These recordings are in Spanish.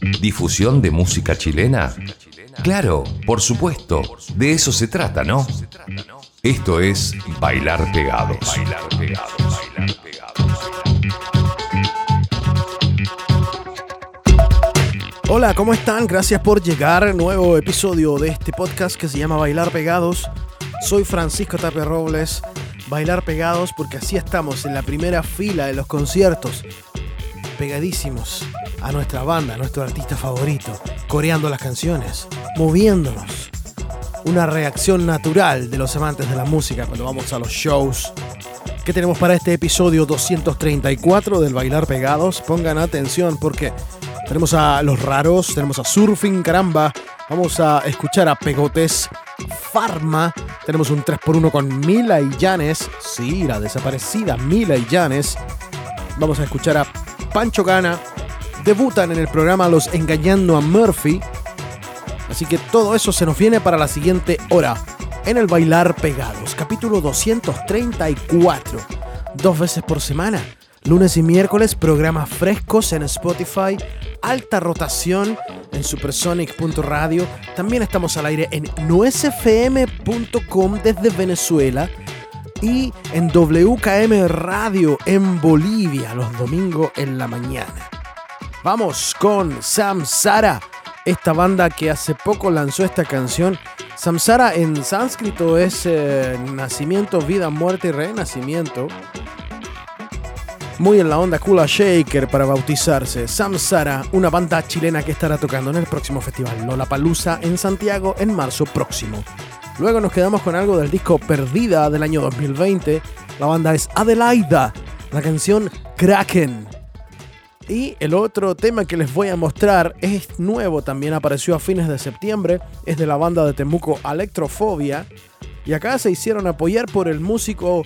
¿Difusión de música chilena? Claro, por supuesto. De eso se trata, ¿no? Esto es Bailar Pegados. Hola, ¿cómo están? Gracias por llegar. Nuevo episodio de este podcast que se llama Bailar Pegados. Soy Francisco Tapia Robles. Bailar Pegados porque así estamos en la primera fila de los conciertos. Pegadísimos a nuestra banda, a nuestro artista favorito. Coreando las canciones, moviéndonos. Una reacción natural de los amantes de la música cuando vamos a los shows. ¿Qué tenemos para este episodio 234 del Bailar Pegados? Pongan atención porque tenemos a Los Raros, tenemos a Surfing, caramba. Vamos a escuchar a Pegotes, Farma. Tenemos un 3x1 con Mila y Janes. Sí, la desaparecida Mila y Janes. Vamos a escuchar a Pancho Gana. Debutan en el programa Los Engañando a Murphy. Así que todo eso se nos viene para la siguiente hora. En el Bailar Pegados, capítulo 234. Dos veces por semana. Lunes y miércoles, programas frescos en Spotify, alta rotación en supersonic.radio. También estamos al aire en nuesfm.com desde Venezuela y en WKM Radio en Bolivia los domingos en la mañana. Vamos con Samsara, esta banda que hace poco lanzó esta canción. Samsara en sánscrito es eh, nacimiento, vida, muerte y renacimiento muy en la onda Kula Shaker para bautizarse. Samsara, una banda chilena que estará tocando en el próximo festival Lollapalooza en Santiago en marzo próximo. Luego nos quedamos con algo del disco Perdida del año 2020. La banda es Adelaida, la canción Kraken. Y el otro tema que les voy a mostrar es nuevo, también apareció a fines de septiembre, es de la banda de Temuco Electrofobia. Y acá se hicieron apoyar por el músico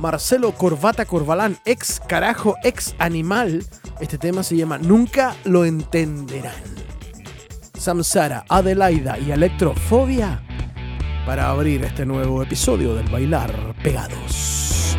Marcelo Corbata Corbalán, ex carajo, ex animal. Este tema se llama Nunca lo entenderán. Samsara, Adelaida y Electrofobia para abrir este nuevo episodio del Bailar Pegados.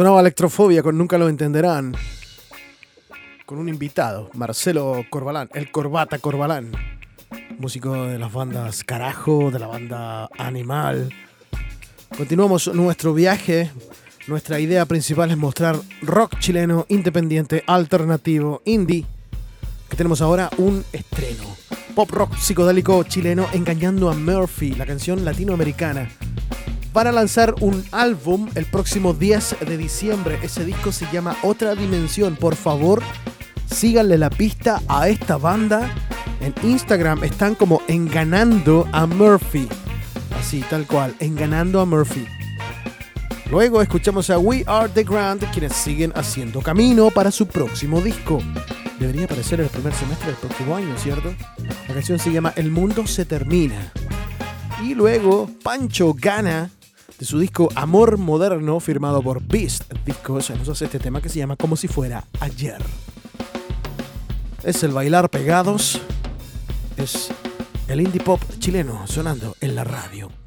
Sonaba Electrofobia con Nunca lo entenderán. Con un invitado, Marcelo Corbalán, el Corbata Corbalán. Músico de las bandas Carajo, de la banda Animal. Continuamos nuestro viaje. Nuestra idea principal es mostrar rock chileno, independiente, alternativo, indie. Que tenemos ahora un estreno. Pop rock psicodélico chileno engañando a Murphy, la canción latinoamericana van a lanzar un álbum el próximo 10 de diciembre. Ese disco se llama Otra Dimensión. Por favor, síganle la pista a esta banda. En Instagram están como enganando a Murphy. Así, tal cual, enganando a Murphy. Luego escuchamos a We Are The Grand, quienes siguen haciendo camino para su próximo disco. Debería aparecer en el primer semestre del próximo año, ¿cierto? La canción se llama El Mundo Se Termina. Y luego Pancho Gana de su disco Amor Moderno, firmado por Beast Discos, nos hace este tema que se llama Como si fuera ayer. Es el bailar pegados, es el indie pop chileno sonando en la radio.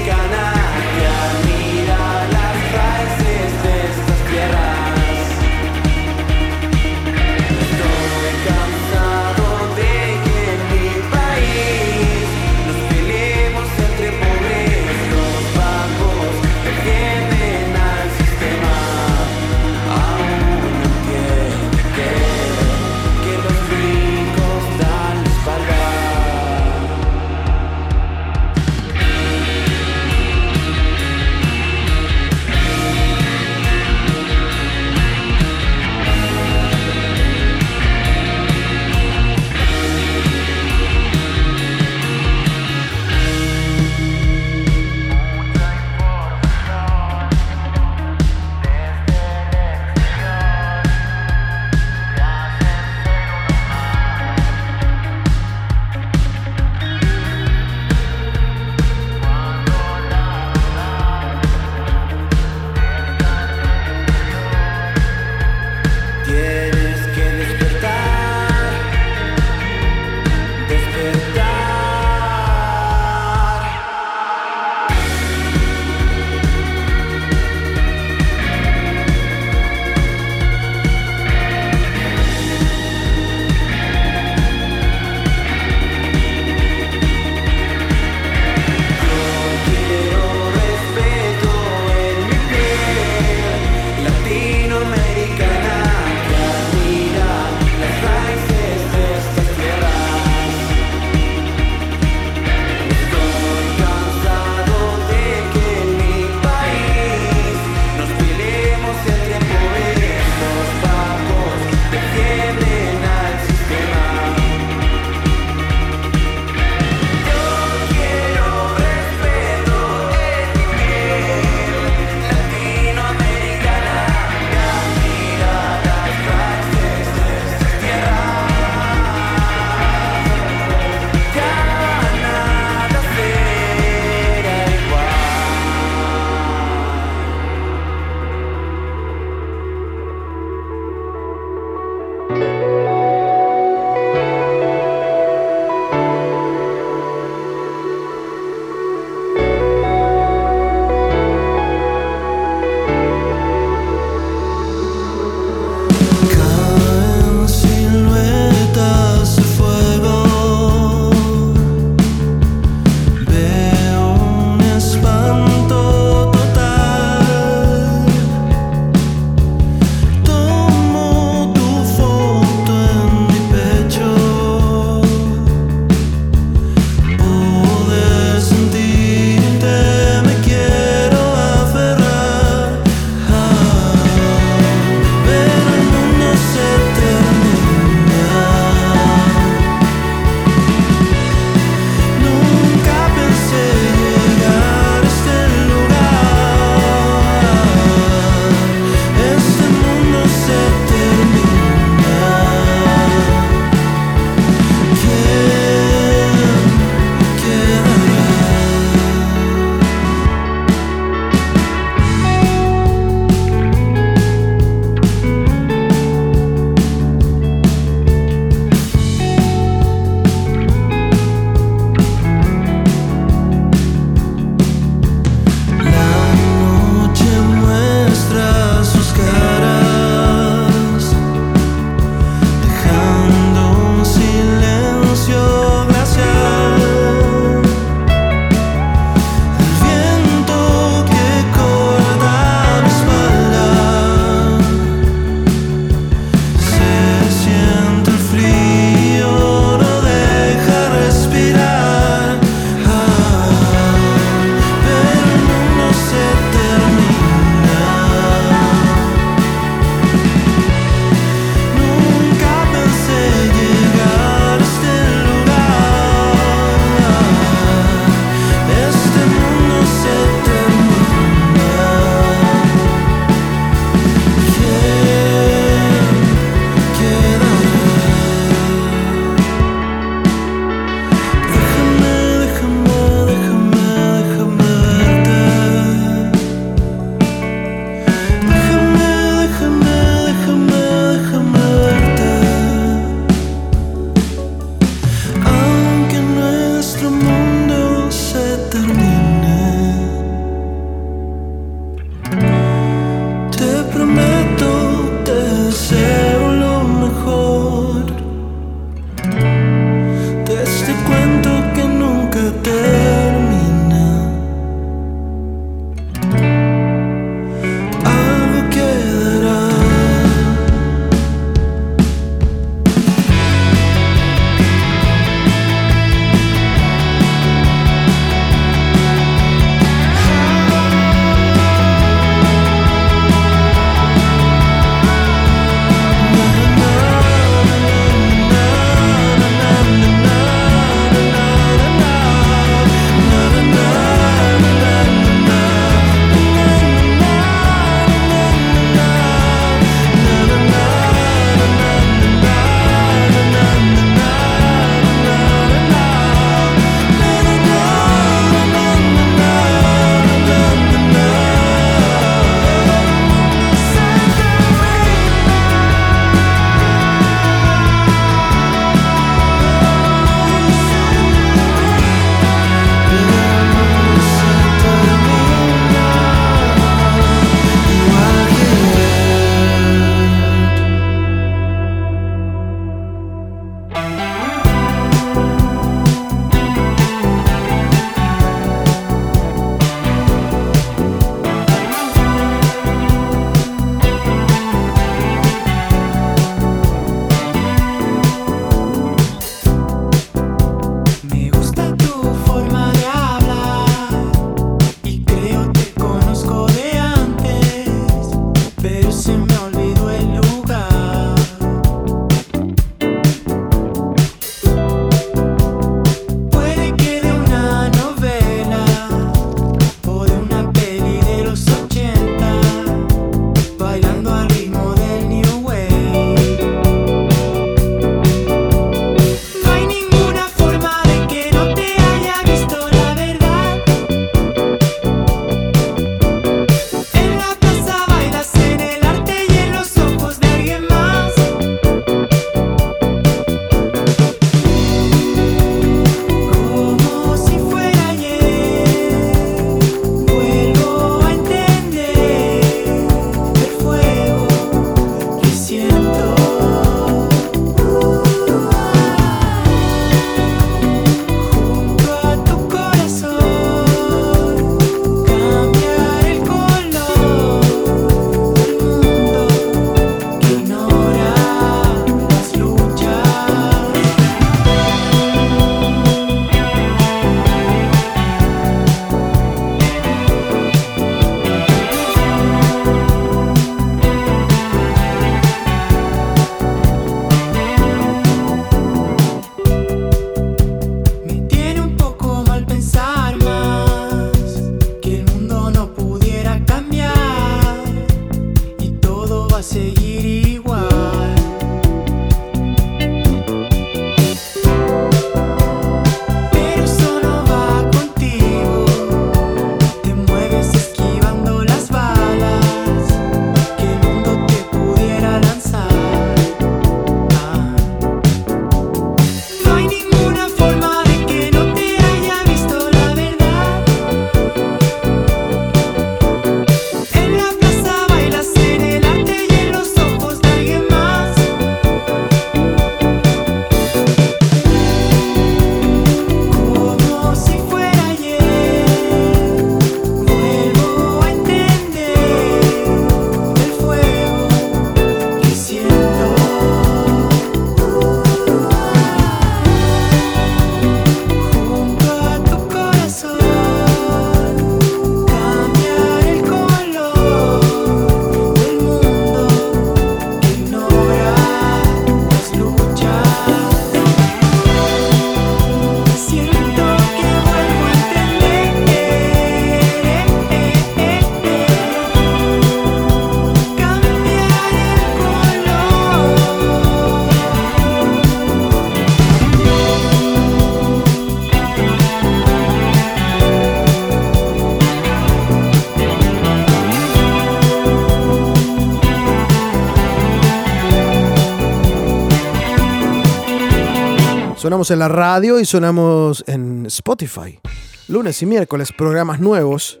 Sonamos en la radio y sonamos en Spotify. Lunes y miércoles, programas nuevos.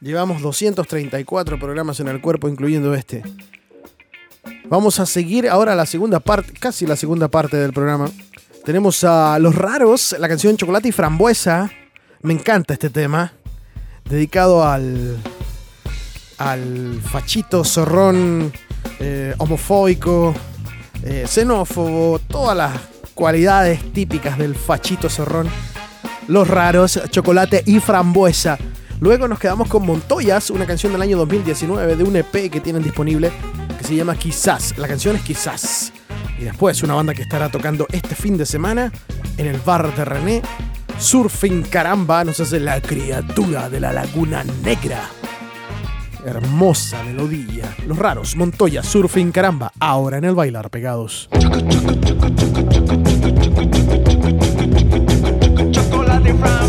Llevamos 234 programas en el cuerpo, incluyendo este. Vamos a seguir ahora la segunda parte, casi la segunda parte del programa. Tenemos a Los Raros, la canción Chocolate y Frambuesa. Me encanta este tema. Dedicado al. al fachito zorrón eh, homofóbico, eh, xenófobo, todas las cualidades típicas del fachito zorrón. Los Raros, Chocolate y Frambuesa. Luego nos quedamos con Montoyas, una canción del año 2019 de un EP que tienen disponible que se llama Quizás. La canción es Quizás. Y después una banda que estará tocando este fin de semana en el bar de René. Surfing Caramba nos hace la criatura de la Laguna Negra. Hermosa melodía. Los raros, Montoya, Surfing Caramba, ahora en el bailar pegados. Chocolate y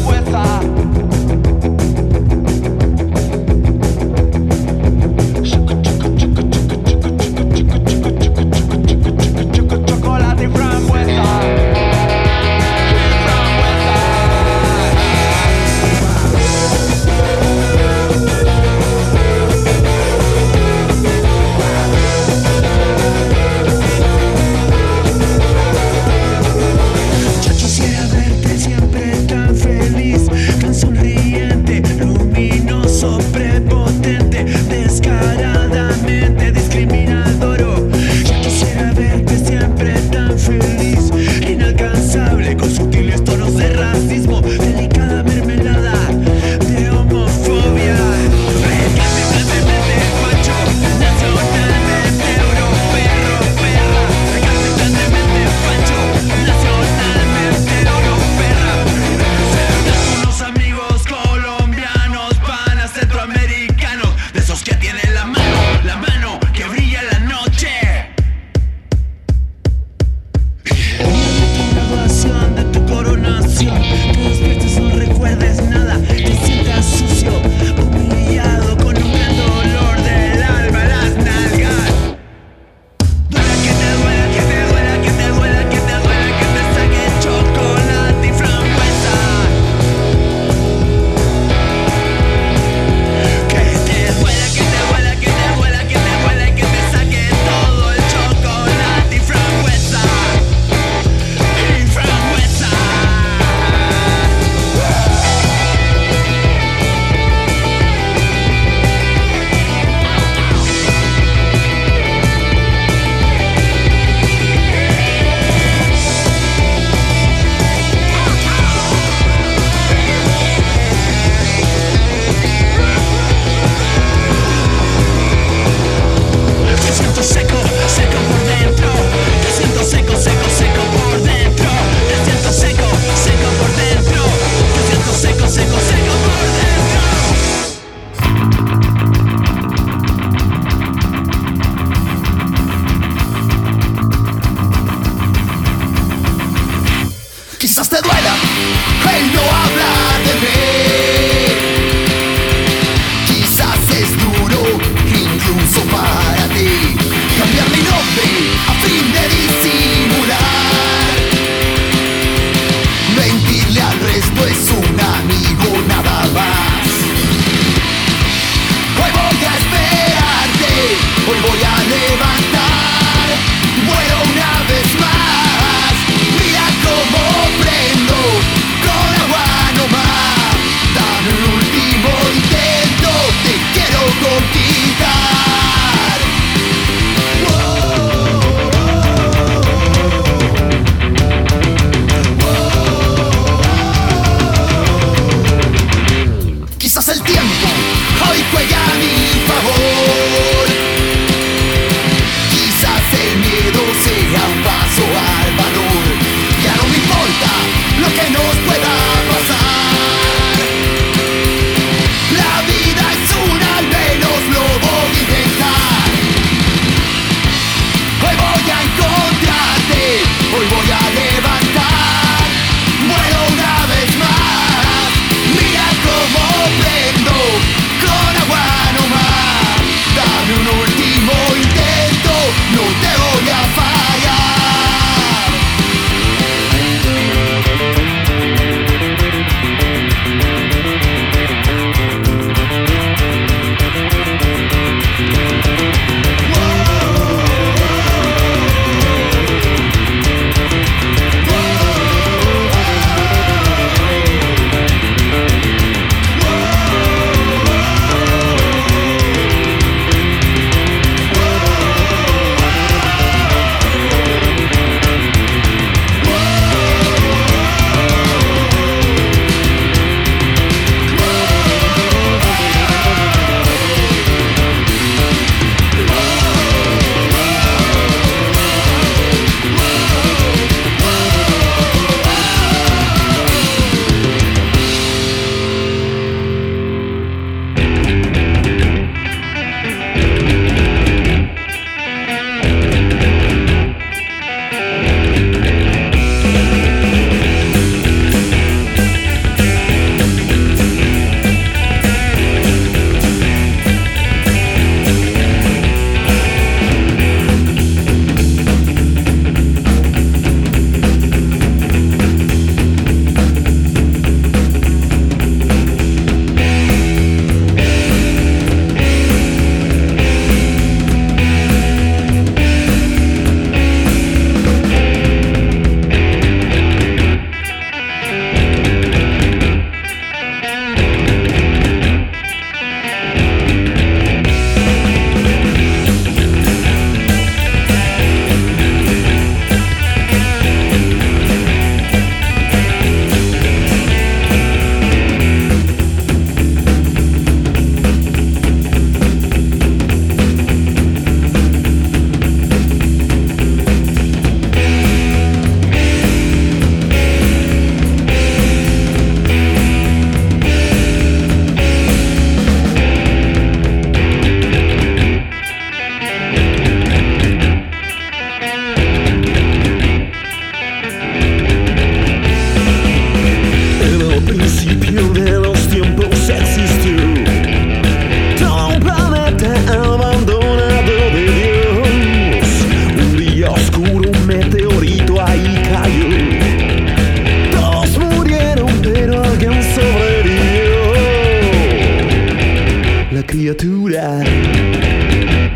canción. Que despiertes, no recuerdes.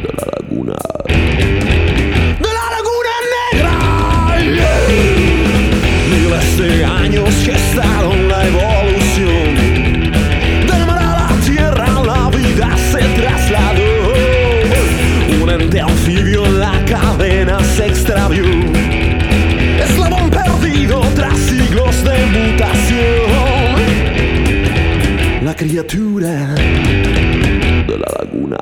De la laguna. De la laguna negra. Miles de años gestaron la evolución. Del mar a la tierra la vida se trasladó. Un ente anfibio en la cadena se extravió. Eslabón perdido tras siglos de mutación. La criatura de la laguna.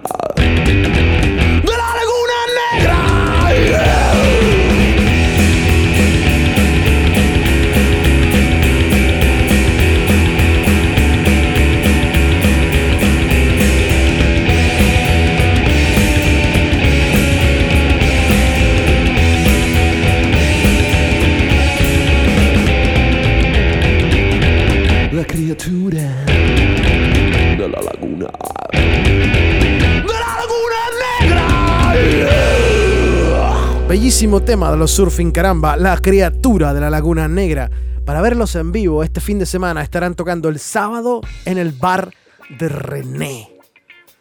Bellísimo tema de los Surfing Caramba, la criatura de la Laguna Negra. Para verlos en vivo este fin de semana estarán tocando el sábado en el bar de René.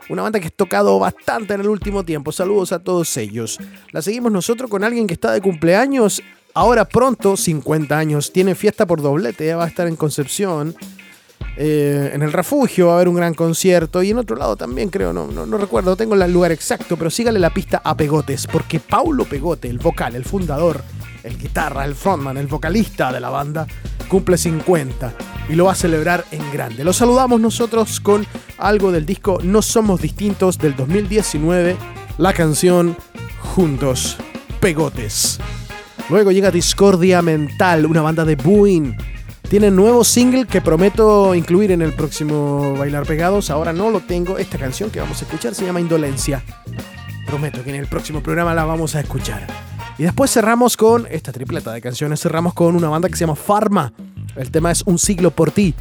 Una banda que ha tocado bastante en el último tiempo. Saludos a todos ellos. La seguimos nosotros con alguien que está de cumpleaños. Ahora pronto, 50 años. Tiene fiesta por doblete. Ya va a estar en Concepción. Eh, en el refugio va a haber un gran concierto. Y en otro lado también creo. No, no, no recuerdo. Tengo el lugar exacto. Pero sígale la pista a Pegotes. Porque Paulo Pegote, el vocal, el fundador, el guitarra, el frontman, el vocalista de la banda, cumple 50 y lo va a celebrar en grande. Lo saludamos nosotros con algo del disco No Somos Distintos del 2019, la canción Juntos, Pegotes. Luego llega Discordia Mental, una banda de Buin. Tienen nuevo single que prometo incluir en el próximo Bailar Pegados. Ahora no lo tengo. Esta canción que vamos a escuchar se llama Indolencia. Prometo que en el próximo programa la vamos a escuchar. Y después cerramos con esta tripleta de canciones. Cerramos con una banda que se llama Pharma. El tema es Un siglo por ti.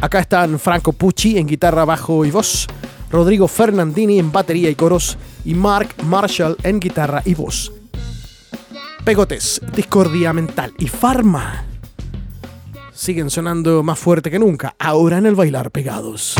Acá están Franco Pucci en guitarra, bajo y voz. Rodrigo Fernandini en batería y coros. Y Mark Marshall en guitarra y voz. Pegotes, Discordia Mental y Pharma siguen sonando más fuerte que nunca. Ahora en el bailar pegados.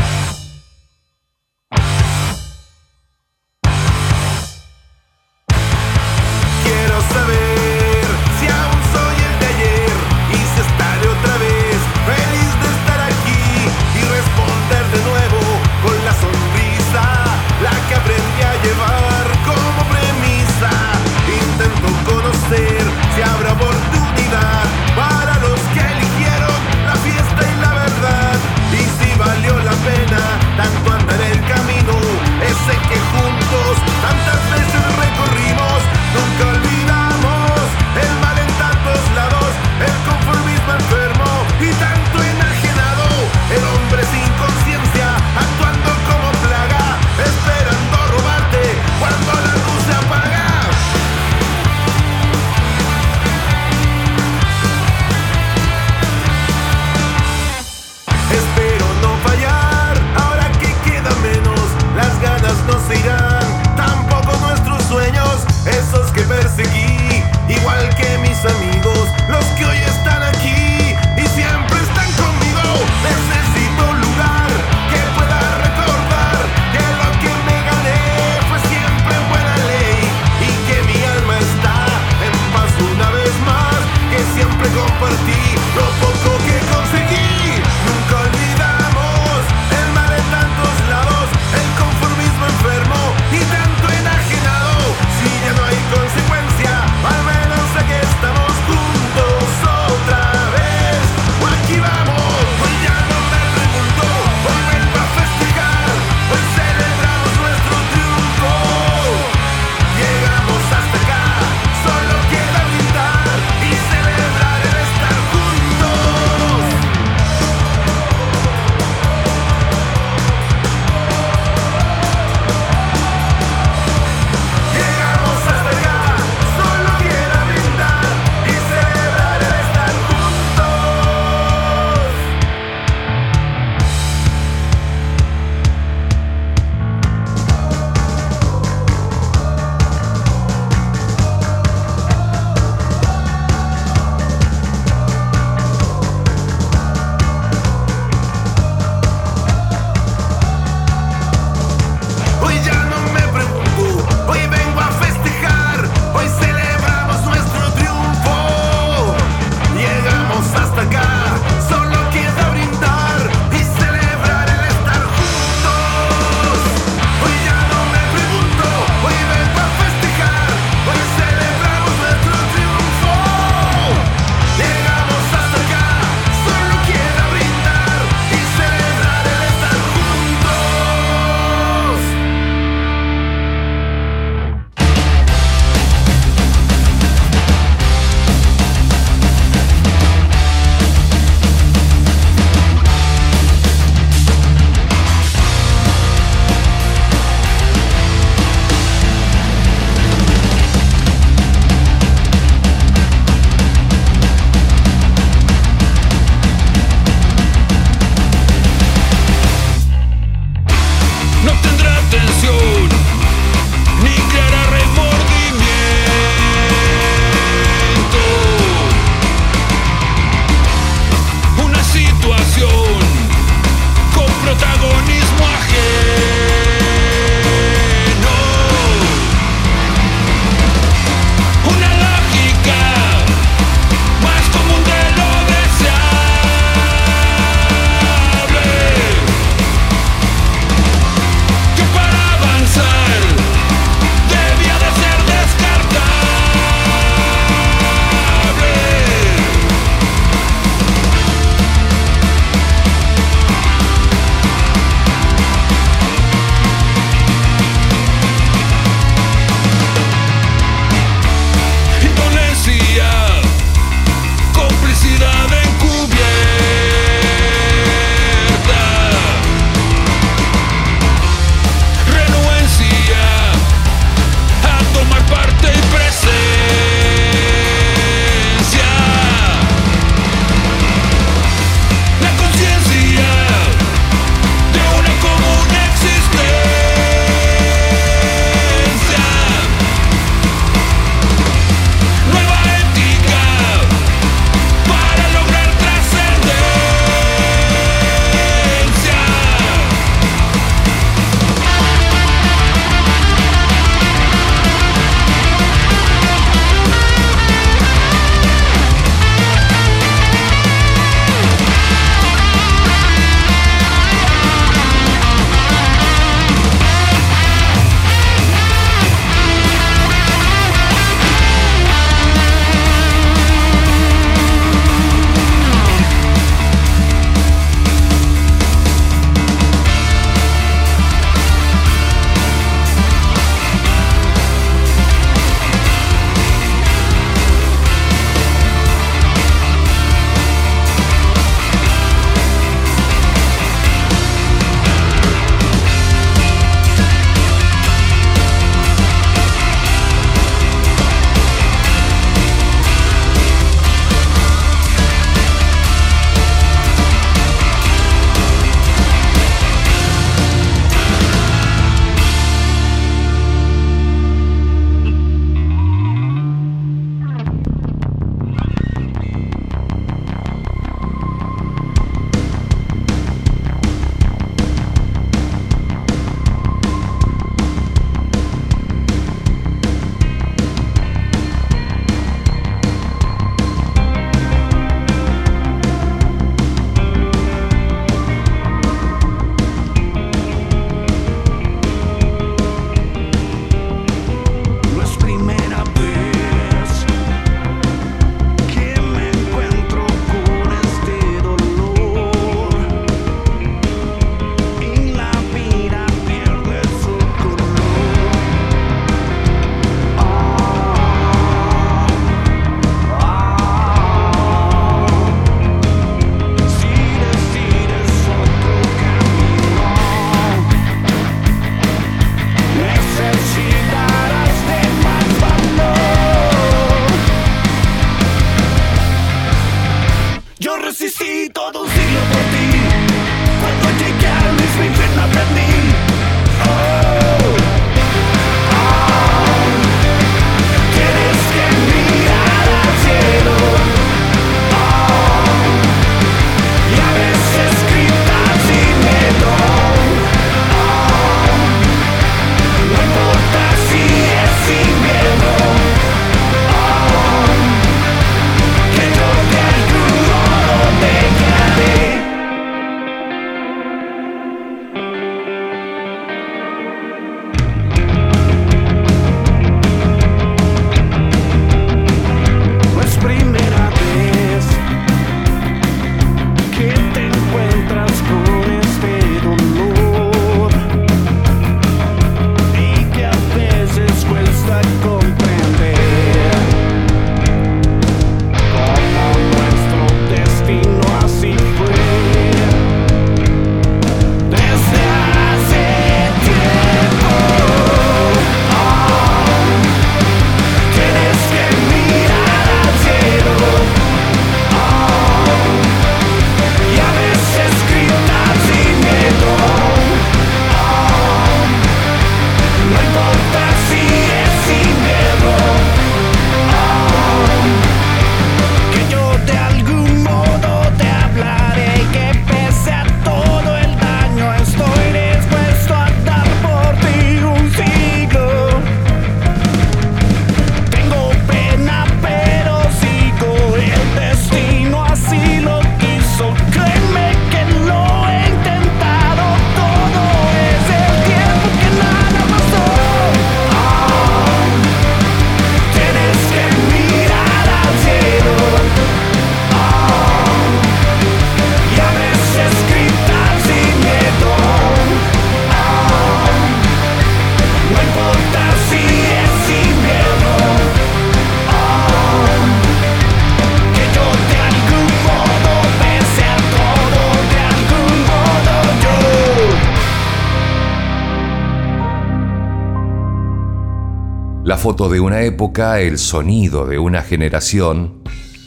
Foto de una época, el sonido de una generación,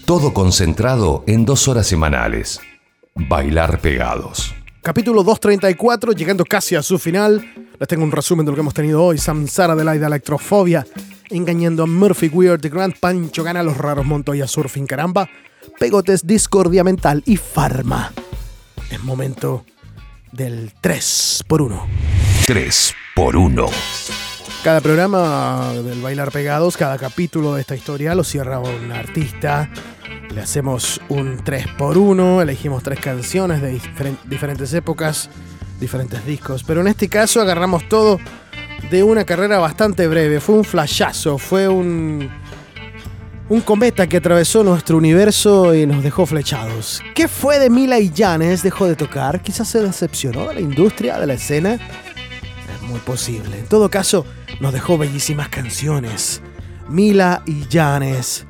todo concentrado en dos horas semanales. Bailar pegados. Capítulo 234, llegando casi a su final. Les tengo un resumen de lo que hemos tenido hoy. Samsara de la Electrofobia, engañando a Murphy Weird, The Grand Pancho gana los raros Montoya Surfing Caramba, Pegotes Discordia Mental y Farma. Es momento del 3 por 1 3 por 1. Cada programa del Bailar Pegados, cada capítulo de esta historia lo cierra un artista. Le hacemos un 3x1, elegimos tres canciones de diferen- diferentes épocas, diferentes discos. Pero en este caso agarramos todo de una carrera bastante breve. Fue un flashazo, fue un, un cometa que atravesó nuestro universo y nos dejó flechados. ¿Qué fue de Mila y Janes? ¿Dejó de tocar? Quizás se decepcionó de la industria, de la escena. Muy posible. En todo caso, nos dejó bellísimas canciones. Mila y Janes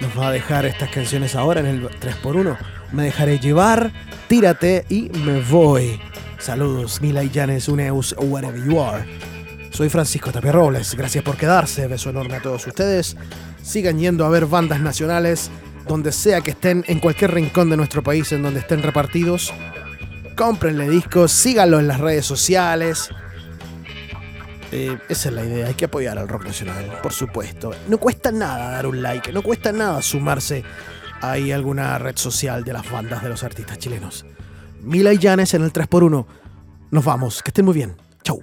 nos va a dejar estas canciones ahora en el 3x1. Me dejaré llevar, tírate y me voy. Saludos, Mila y Janes, Uneus, wherever you are. Soy Francisco Tapia Robles, gracias por quedarse, beso enorme a todos ustedes. Sigan yendo a ver bandas nacionales, donde sea que estén, en cualquier rincón de nuestro país en donde estén repartidos. Cómprenle discos, síganlo en las redes sociales. Eh, esa es la idea, hay que apoyar al rock nacional, por supuesto. No cuesta nada dar un like, no cuesta nada sumarse a alguna red social de las bandas de los artistas chilenos. Mila y Janes en el 3x1. Nos vamos, que estén muy bien. Chau.